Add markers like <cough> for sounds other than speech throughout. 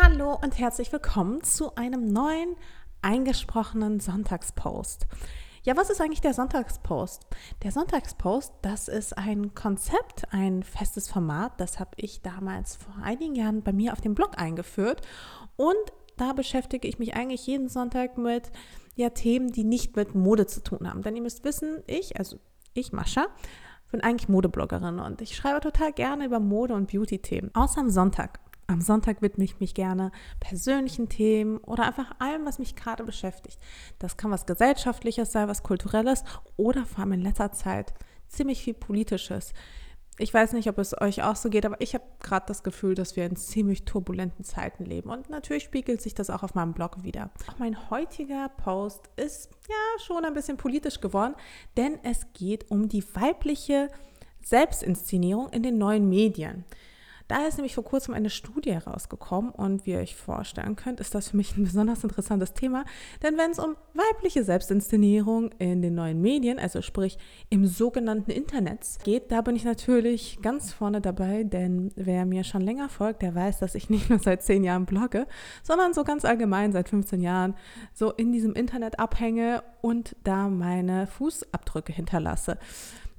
Hallo und herzlich willkommen zu einem neuen eingesprochenen Sonntagspost. Ja, was ist eigentlich der Sonntagspost? Der Sonntagspost, das ist ein Konzept, ein festes Format, das habe ich damals vor einigen Jahren bei mir auf dem Blog eingeführt und da beschäftige ich mich eigentlich jeden Sonntag mit ja, Themen, die nicht mit Mode zu tun haben. Denn ihr müsst wissen, ich, also ich, Mascha, bin eigentlich Modebloggerin und ich schreibe total gerne über Mode- und Beauty-Themen. Außer am Sonntag. Am Sonntag widme ich mich gerne persönlichen Themen oder einfach allem, was mich gerade beschäftigt. Das kann was Gesellschaftliches sein, was Kulturelles oder vor allem in letzter Zeit ziemlich viel Politisches. Ich weiß nicht, ob es euch auch so geht, aber ich habe gerade das Gefühl, dass wir in ziemlich turbulenten Zeiten leben. Und natürlich spiegelt sich das auch auf meinem Blog wieder. Auch mein heutiger Post ist ja schon ein bisschen politisch geworden, denn es geht um die weibliche Selbstinszenierung in den neuen Medien. Da ist nämlich vor kurzem eine Studie herausgekommen und wie ihr euch vorstellen könnt, ist das für mich ein besonders interessantes Thema, denn wenn es um weibliche Selbstinszenierung in den neuen Medien, also sprich im sogenannten Internet geht, da bin ich natürlich ganz vorne dabei, denn wer mir schon länger folgt, der weiß, dass ich nicht nur seit zehn Jahren blogge, sondern so ganz allgemein seit 15 Jahren so in diesem Internet abhänge und da meine Fußabdrücke hinterlasse.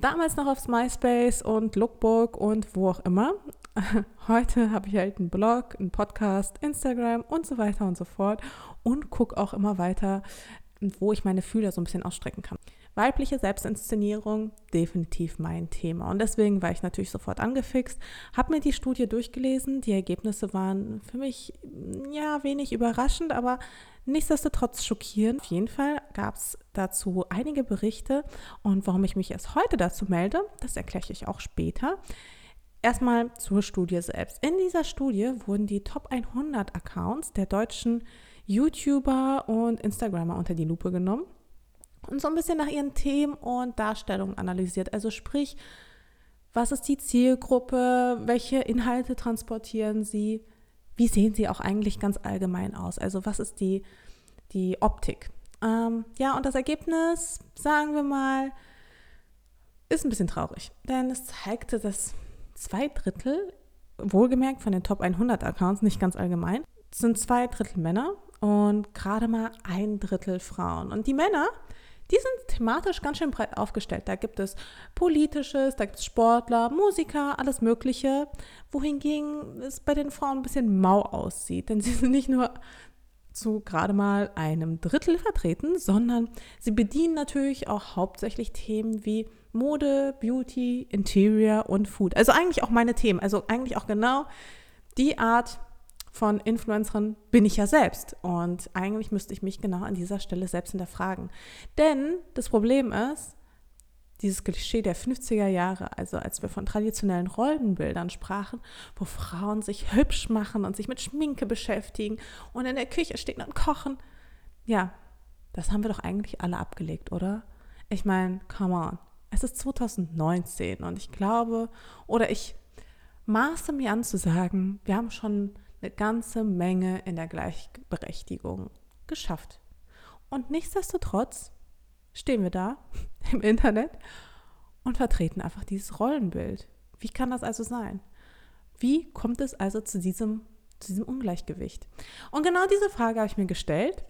Damals noch aufs MySpace und Lookbook und wo auch immer. <laughs> Heute habe ich halt einen Blog, einen Podcast, Instagram und so weiter und so fort und gucke auch immer weiter, wo ich meine Fühler so ein bisschen ausstrecken kann. Weibliche Selbstinszenierung, definitiv mein Thema. Und deswegen war ich natürlich sofort angefixt, habe mir die Studie durchgelesen. Die Ergebnisse waren für mich ja wenig überraschend, aber nichtsdestotrotz schockierend. Auf jeden Fall gab es dazu einige Berichte. Und warum ich mich erst heute dazu melde, das erkläre ich auch später. Erstmal zur Studie selbst. In dieser Studie wurden die Top 100 Accounts der deutschen YouTuber und Instagrammer unter die Lupe genommen und so ein bisschen nach ihren Themen und Darstellungen analysiert. Also sprich, was ist die Zielgruppe, welche Inhalte transportieren sie, wie sehen sie auch eigentlich ganz allgemein aus, also was ist die, die Optik. Ähm, ja, und das Ergebnis, sagen wir mal, ist ein bisschen traurig, denn es zeigte, dass zwei Drittel, wohlgemerkt von den Top 100 Accounts, nicht ganz allgemein, sind zwei Drittel Männer und gerade mal ein Drittel Frauen. Und die Männer, die sind thematisch ganz schön breit aufgestellt. Da gibt es politisches, da gibt es Sportler, Musiker, alles Mögliche. Wohingegen es bei den Frauen ein bisschen mau aussieht. Denn sie sind nicht nur zu gerade mal einem Drittel vertreten, sondern sie bedienen natürlich auch hauptsächlich Themen wie Mode, Beauty, Interior und Food. Also eigentlich auch meine Themen. Also eigentlich auch genau die Art von Influencerin bin ich ja selbst. Und eigentlich müsste ich mich genau an dieser Stelle selbst hinterfragen. Denn das Problem ist, dieses Klischee der 50er Jahre, also als wir von traditionellen Rollenbildern sprachen, wo Frauen sich hübsch machen und sich mit Schminke beschäftigen und in der Küche stehen und kochen. Ja, das haben wir doch eigentlich alle abgelegt, oder? Ich meine, come on. Es ist 2019 und ich glaube, oder ich maße mir an zu sagen, wir haben schon eine ganze Menge in der Gleichberechtigung geschafft. Und nichtsdestotrotz stehen wir da <laughs> im Internet und vertreten einfach dieses Rollenbild. Wie kann das also sein? Wie kommt es also zu diesem, zu diesem Ungleichgewicht? Und genau diese Frage habe ich mir gestellt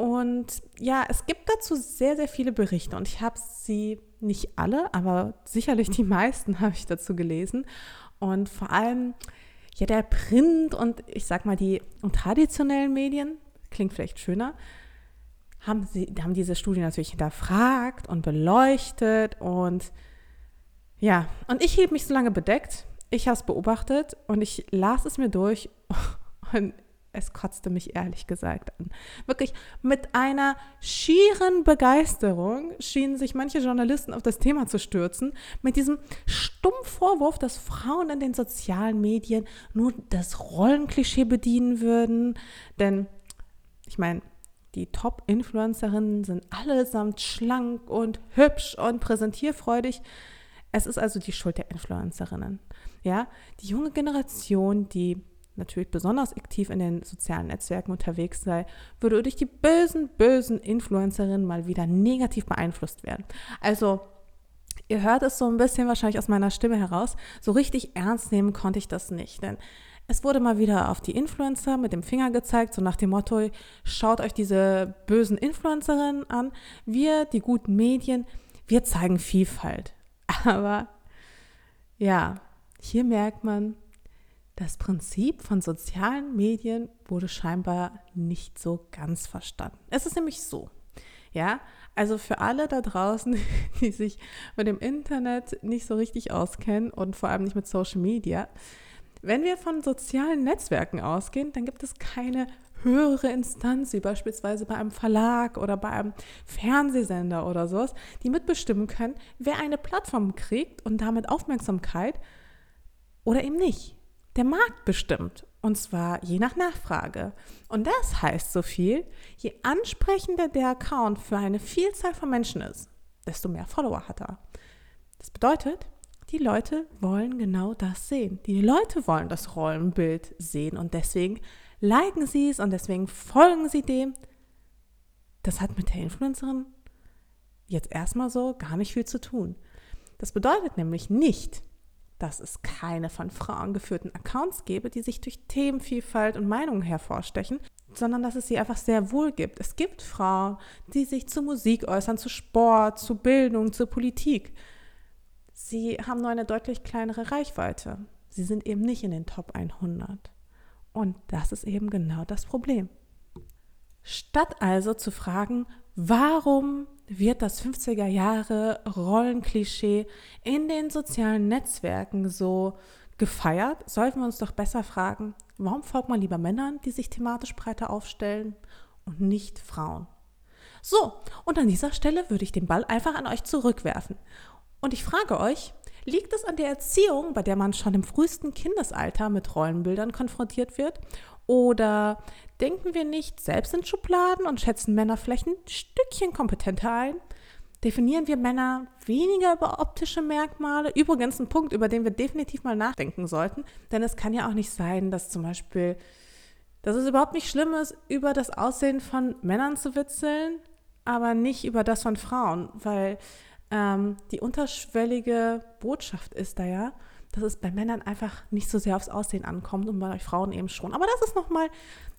und ja, es gibt dazu sehr, sehr viele Berichte und ich habe sie nicht alle, aber sicherlich die meisten <laughs> habe ich dazu gelesen. Und vor allem, ja, der Print und ich sag mal, die traditionellen Medien, klingt vielleicht schöner, haben, sie, haben diese Studie natürlich hinterfragt und beleuchtet und ja, und ich hielt mich so lange bedeckt. Ich habe es beobachtet und ich las es mir durch <laughs> und es kotzte mich ehrlich gesagt an. Wirklich mit einer schieren Begeisterung schienen sich manche Journalisten auf das Thema zu stürzen, mit diesem stumpf Vorwurf, dass Frauen in den sozialen Medien nur das Rollenklischee bedienen würden. Denn, ich meine, die Top-Influencerinnen sind allesamt schlank und hübsch und präsentierfreudig. Es ist also die Schuld der Influencerinnen. Ja, die junge Generation, die natürlich besonders aktiv in den sozialen Netzwerken unterwegs sei, würde durch die bösen, bösen Influencerinnen mal wieder negativ beeinflusst werden. Also Ihr hört es so ein bisschen wahrscheinlich aus meiner Stimme heraus. So richtig ernst nehmen konnte ich das nicht, denn Es wurde mal wieder auf die Influencer mit dem Finger gezeigt, so nach dem Motto, schaut euch diese bösen Influencerinnen an. Wir, die guten Medien, wir zeigen Vielfalt. <laughs> Aber ja, hier merkt man, das Prinzip von sozialen Medien wurde scheinbar nicht so ganz verstanden. Es ist nämlich so, ja, also für alle da draußen, <laughs> die sich mit dem Internet nicht so richtig auskennen und vor allem nicht mit Social Media, wenn wir von sozialen Netzwerken ausgehen, dann gibt es keine höhere Instanz, wie beispielsweise bei einem Verlag oder bei einem Fernsehsender oder sowas, die mitbestimmen können, wer eine Plattform kriegt und damit Aufmerksamkeit oder eben nicht. Der Markt bestimmt. Und zwar je nach Nachfrage. Und das heißt so viel, je ansprechender der Account für eine Vielzahl von Menschen ist, desto mehr Follower hat er. Das bedeutet, die Leute wollen genau das sehen. Die Leute wollen das Rollenbild sehen und deswegen liken sie es und deswegen folgen sie dem. Das hat mit der Influencerin jetzt erstmal so gar nicht viel zu tun. Das bedeutet nämlich nicht, dass es keine von Frauen geführten Accounts gäbe, die sich durch Themenvielfalt und Meinungen hervorstechen, sondern dass es sie einfach sehr wohl gibt. Es gibt Frauen, die sich zu Musik äußern, zu Sport, zu Bildung, zu Politik. Sie haben nur eine deutlich kleinere Reichweite. Sie sind eben nicht in den Top 100. Und das ist eben genau das Problem. Statt also zu fragen, warum wird das 50er Jahre Rollenklischee in den sozialen Netzwerken so gefeiert, sollten wir uns doch besser fragen, warum folgt man lieber Männern, die sich thematisch breiter aufstellen und nicht Frauen? So, und an dieser Stelle würde ich den Ball einfach an euch zurückwerfen. Und ich frage euch, liegt es an der Erziehung, bei der man schon im frühesten Kindesalter mit Rollenbildern konfrontiert wird? Oder denken wir nicht selbst in Schubladen und schätzen Männer vielleicht ein Stückchen kompetenter ein? Definieren wir Männer weniger über optische Merkmale? Übrigens ein Punkt, über den wir definitiv mal nachdenken sollten, denn es kann ja auch nicht sein, dass zum Beispiel, dass es überhaupt nicht schlimm ist, über das Aussehen von Männern zu witzeln, aber nicht über das von Frauen, weil ähm, die unterschwellige Botschaft ist da ja, dass es bei Männern einfach nicht so sehr aufs Aussehen ankommt und bei Frauen eben schon. Aber das ist nochmal,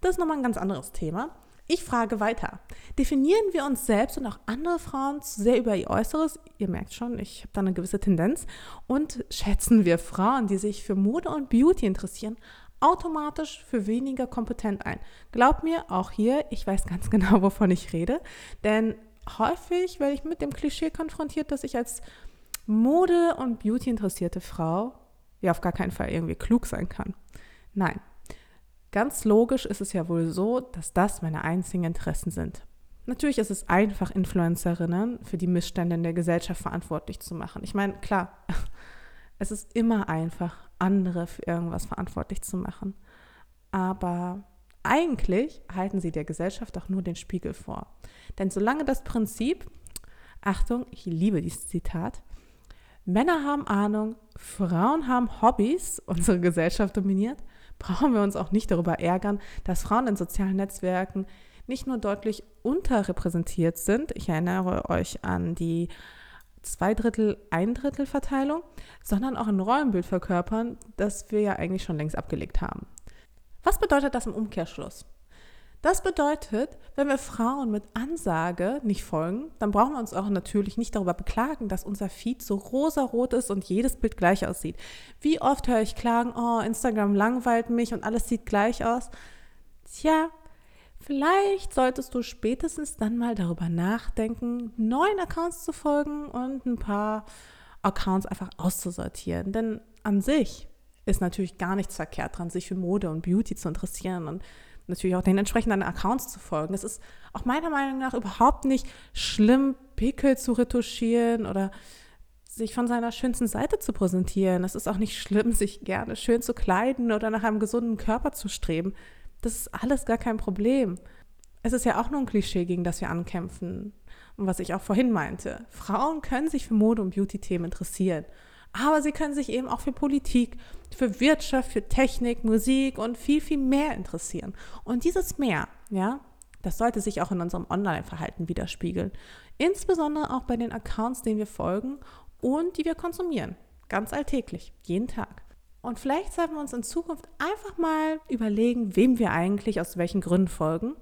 nochmal ein ganz anderes Thema. Ich frage weiter. Definieren wir uns selbst und auch andere Frauen zu sehr über ihr Äußeres? Ihr merkt schon, ich habe da eine gewisse Tendenz. Und schätzen wir Frauen, die sich für Mode und Beauty interessieren, automatisch für weniger kompetent ein? Glaubt mir, auch hier, ich weiß ganz <laughs> genau, wovon ich rede. Denn häufig werde ich mit dem Klischee konfrontiert, dass ich als Mode- und Beauty interessierte Frau ja auf gar keinen Fall irgendwie klug sein kann. Nein. Ganz logisch ist es ja wohl so, dass das meine einzigen Interessen sind. Natürlich ist es einfach, Influencerinnen für die Missstände in der Gesellschaft verantwortlich zu machen. Ich meine, klar, <laughs> es ist immer einfach, andere für irgendwas verantwortlich zu machen. Aber eigentlich halten sie der Gesellschaft auch nur den Spiegel vor. Denn solange das Prinzip, Achtung, ich liebe dieses Zitat, Männer haben Ahnung, Frauen haben Hobbys, unsere Gesellschaft dominiert, brauchen wir uns auch nicht darüber ärgern, dass Frauen in sozialen Netzwerken nicht nur deutlich unterrepräsentiert sind, ich erinnere euch an die zwei Drittel, ein Drittel Verteilung, sondern auch ein Rollenbild verkörpern, das wir ja eigentlich schon längst abgelegt haben. Was bedeutet das im Umkehrschluss? Das bedeutet, wenn wir Frauen mit Ansage nicht folgen, dann brauchen wir uns auch natürlich nicht darüber beklagen, dass unser Feed so rosarot ist und jedes Bild gleich aussieht. Wie oft höre ich klagen, oh, Instagram langweilt mich und alles sieht gleich aus. Tja, vielleicht solltest du spätestens dann mal darüber nachdenken, neuen Accounts zu folgen und ein paar Accounts einfach auszusortieren. Denn an sich ist natürlich gar nichts verkehrt dran, sich für Mode und Beauty zu interessieren und natürlich auch den entsprechenden Accounts zu folgen. Es ist auch meiner Meinung nach überhaupt nicht schlimm, Pickel zu retuschieren oder sich von seiner schönsten Seite zu präsentieren. Es ist auch nicht schlimm, <laughs> sich gerne schön zu kleiden oder nach einem gesunden Körper zu streben. Das ist alles gar kein Problem. Es ist ja auch nur ein Klischee, gegen das wir ankämpfen. Und was ich auch vorhin meinte. Frauen können sich für Mode- und Beauty-Themen interessieren. Aber sie können sich eben auch für Politik, für Wirtschaft, für Technik, Musik und viel, viel mehr interessieren. Und dieses Mehr, ja, das sollte sich auch in unserem Online-Verhalten widerspiegeln. Insbesondere auch bei den Accounts, denen wir folgen und die wir konsumieren. Ganz alltäglich, jeden Tag. Und vielleicht sollten wir uns in Zukunft einfach mal überlegen, wem wir eigentlich aus welchen Gründen folgen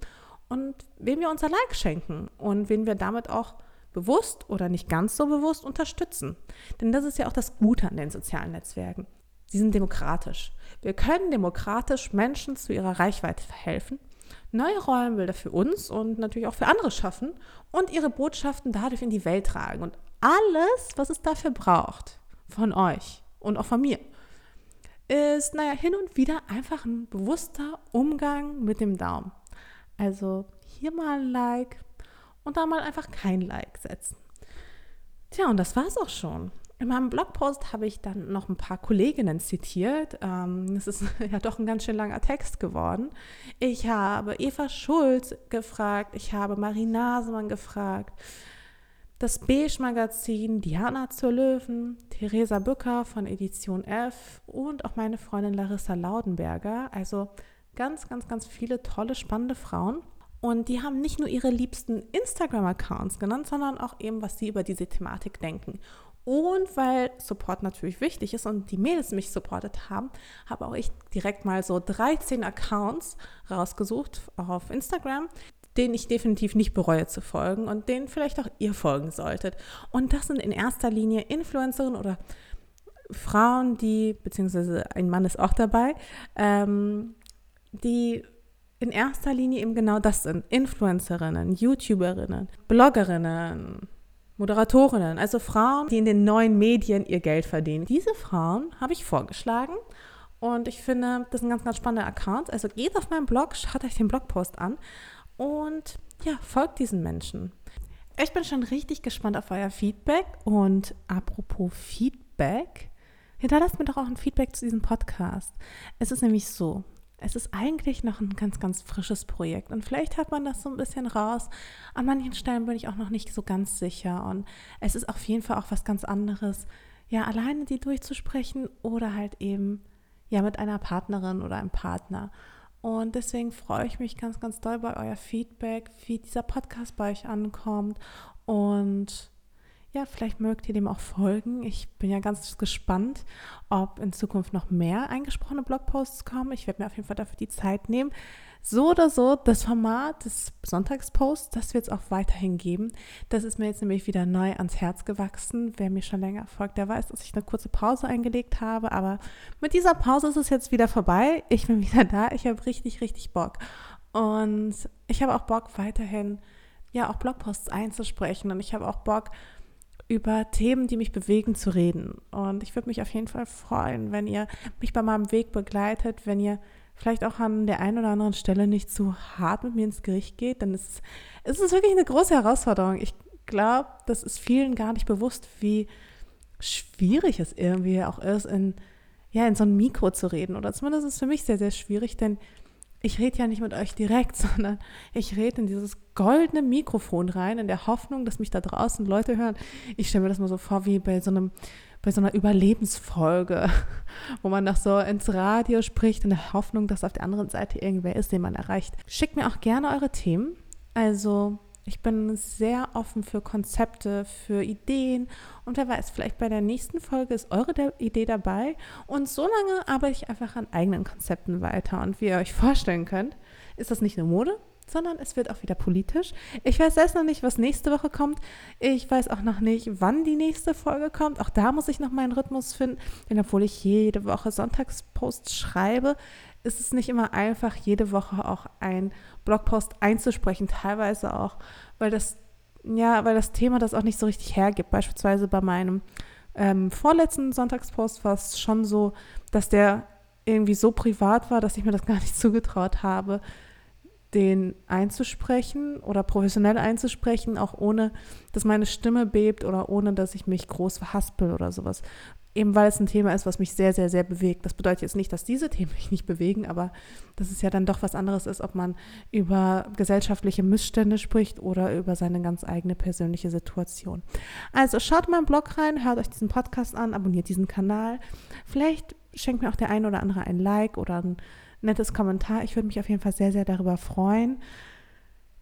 und wem wir unser Like schenken und wen wir damit auch bewusst oder nicht ganz so bewusst unterstützen. Denn das ist ja auch das Gute an den sozialen Netzwerken. Sie sind demokratisch. Wir können demokratisch Menschen zu ihrer Reichweite verhelfen, neue Rollenbilder für uns und natürlich auch für andere schaffen und ihre Botschaften dadurch in die Welt tragen. Und alles, was es dafür braucht, von euch und auch von mir, ist, naja, hin und wieder einfach ein bewusster Umgang mit dem Daumen. Also hier mal ein Like und da mal einfach kein Like setzen. Tja, und das war's auch schon. In meinem Blogpost habe ich dann noch ein paar Kolleginnen zitiert. Ähm, es ist <laughs> ja doch ein ganz schön langer Text geworden. Ich habe Eva Schulz gefragt, ich habe Marie Nasemann gefragt, das Beige-Magazin, Diana zur Löwen, Theresa Bücker von Edition F und auch meine Freundin Larissa Laudenberger. Also ganz, ganz, ganz viele tolle, spannende Frauen. Und die haben nicht nur ihre liebsten Instagram-Accounts genannt, sondern auch eben, was sie über diese Thematik denken. Und weil Support natürlich wichtig ist und die Mädels mich supportet haben, habe auch ich direkt mal so 13 Accounts rausgesucht auf Instagram, denen ich definitiv nicht bereue zu folgen und denen vielleicht auch ihr folgen solltet. Und das sind in erster Linie Influencerinnen oder Frauen, die, beziehungsweise ein Mann ist auch dabei, ähm, die in erster Linie eben genau das sind. Influencerinnen, YouTuberinnen, Bloggerinnen, Moderatorinnen, also Frauen, die in den neuen Medien ihr Geld verdienen. Diese Frauen habe ich vorgeschlagen und ich finde, das sind ganz, ganz spannende Accounts. Also geht auf meinen Blog, schaut euch den Blogpost an und ja, folgt diesen Menschen. Ich bin schon richtig gespannt auf euer Feedback und apropos Feedback, hinterlasst mir doch auch ein Feedback zu diesem Podcast. Es ist nämlich so, es ist eigentlich noch ein ganz, ganz frisches Projekt. Und vielleicht hat man das so ein bisschen raus. An manchen Stellen bin ich auch noch nicht so ganz sicher. Und es ist auf jeden Fall auch was ganz anderes, ja, alleine die durchzusprechen oder halt eben, ja, mit einer Partnerin oder einem Partner. Und deswegen freue ich mich ganz, ganz doll bei euer Feedback, wie dieser Podcast bei euch ankommt. Und ja, vielleicht mögt ihr dem auch folgen. Ich bin ja ganz gespannt, ob in Zukunft noch mehr eingesprochene Blogposts kommen. Ich werde mir auf jeden Fall dafür die Zeit nehmen. So oder so, das Format des Sonntagsposts, das wird es auch weiterhin geben. Das ist mir jetzt nämlich wieder neu ans Herz gewachsen. Wer mir schon länger folgt, der weiß, dass ich eine kurze Pause eingelegt habe. Aber mit dieser Pause ist es jetzt wieder vorbei. Ich bin <laughs> wieder da. Ich habe richtig, richtig Bock. Und ich habe auch Bock, weiterhin ja auch Blogposts einzusprechen. Und ich habe auch Bock, über Themen, die mich bewegen, zu reden. Und ich würde mich auf jeden Fall freuen, wenn ihr mich bei meinem Weg begleitet, wenn ihr vielleicht auch an der einen oder anderen Stelle nicht zu hart mit mir ins Gericht geht, dann ist es, ist wirklich eine große Herausforderung. Ich glaube, das ist vielen gar nicht bewusst, wie schwierig es irgendwie auch ist, in, ja, in so ein Mikro zu reden. Oder zumindest ist es für mich sehr, sehr schwierig, denn ich rede ja nicht mit euch direkt, <laughs> sondern ich rede in dieses goldene Mikrofon rein, in der Hoffnung, dass mich da draußen Leute hören. Ich stelle mir das mal so vor wie bei so einem bei so einer Überlebensfolge, <laughs> wo man noch so ins Radio spricht in der Hoffnung, dass auf der anderen Seite irgendwer ist, den man erreicht. Schickt mir auch gerne eure Themen. Also ich bin sehr offen für Konzepte, für Ideen und wer weiß, vielleicht bei der nächsten Folge ist eure Idee dabei und so lange arbeite ich einfach an eigenen Konzepten weiter und wie ihr euch vorstellen könnt, ist das nicht nur Mode, sondern es wird auch wieder politisch. Ich weiß selbst noch nicht, was nächste Woche kommt. Ich weiß auch noch nicht, wann die nächste Folge kommt. Auch da muss ich noch meinen Rhythmus finden. Denn obwohl ich jede Woche Sonntagsposts schreibe, ist es nicht immer einfach, jede Woche auch ein Blogpost einzusprechen. Teilweise auch, weil das, ja, weil das Thema das auch nicht so richtig hergibt. Beispielsweise bei meinem ähm, vorletzten Sonntagspost war es schon so, dass der irgendwie so privat war, dass ich mir das <laughs> gar nicht zugetraut habe, den einzusprechen oder professionell einzusprechen, auch ohne, dass meine Stimme bebt oder ohne, dass ich mich groß verhaspel oder sowas. Eben weil es ein Thema ist, was mich sehr, sehr, sehr bewegt. Das bedeutet jetzt nicht, dass diese Themen mich nicht bewegen, aber dass es ja dann doch was anderes ist, ob man über gesellschaftliche Missstände spricht oder über seine ganz eigene persönliche Situation. Also schaut mal im Blog rein, hört euch diesen Podcast an, abonniert diesen Kanal. Vielleicht schenkt mir auch der ein oder andere ein Like oder ein nettes Kommentar. Ich würde mich auf jeden Fall sehr, sehr darüber freuen.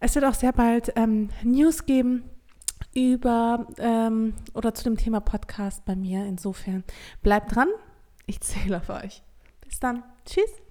Es wird auch sehr bald ähm, News geben über ähm, oder zu dem Thema Podcast bei mir. Insofern bleibt dran. Ich zähle auf euch. Bis dann. Tschüss.